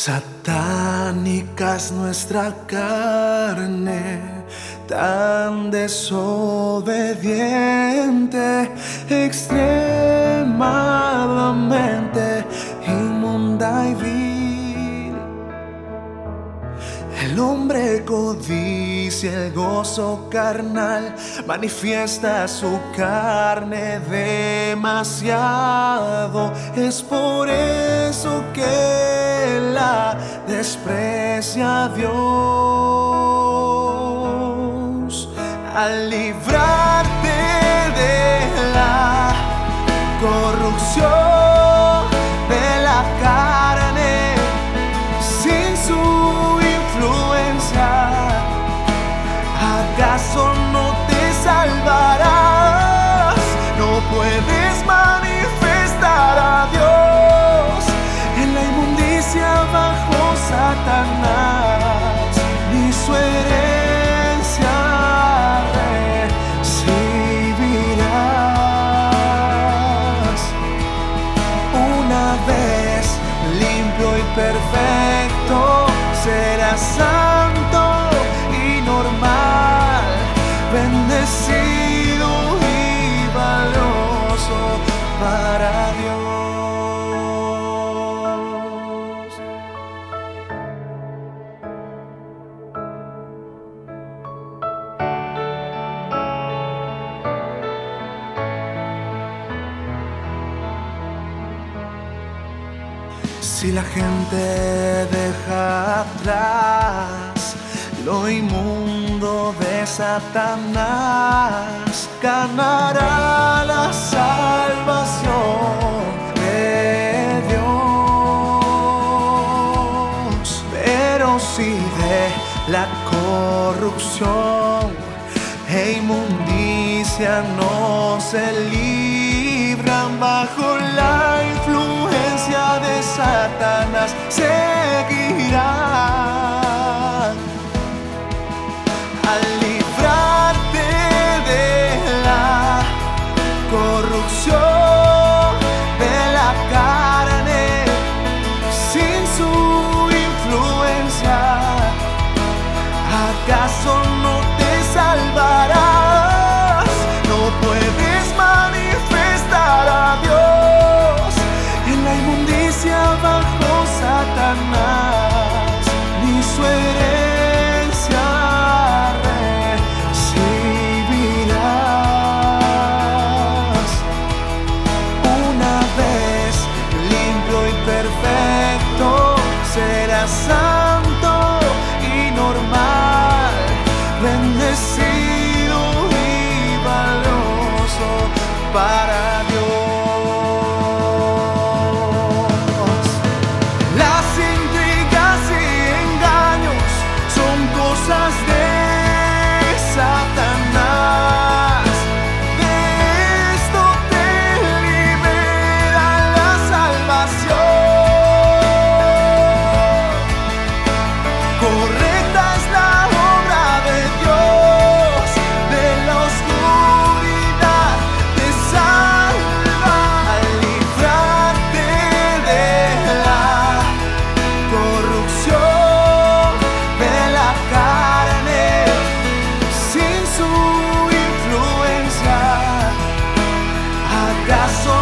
Satánica es nuestra carne, tan desobediente, extremadamente inmunda y vil. El hombre codicia el gozo carnal, manifiesta su carne demasiado. Es por eso que desprecia a Dios. Al librarte de la corrupción Satanás, ni su herencia recibirás. Una vez limpio y perfecto, serás Si la gente deja atrás lo inmundo de Satanás, ganará la salvación de Dios. Pero si de la corrupción e inmundicia no se libran bajo la Satanás seguirá. abrazo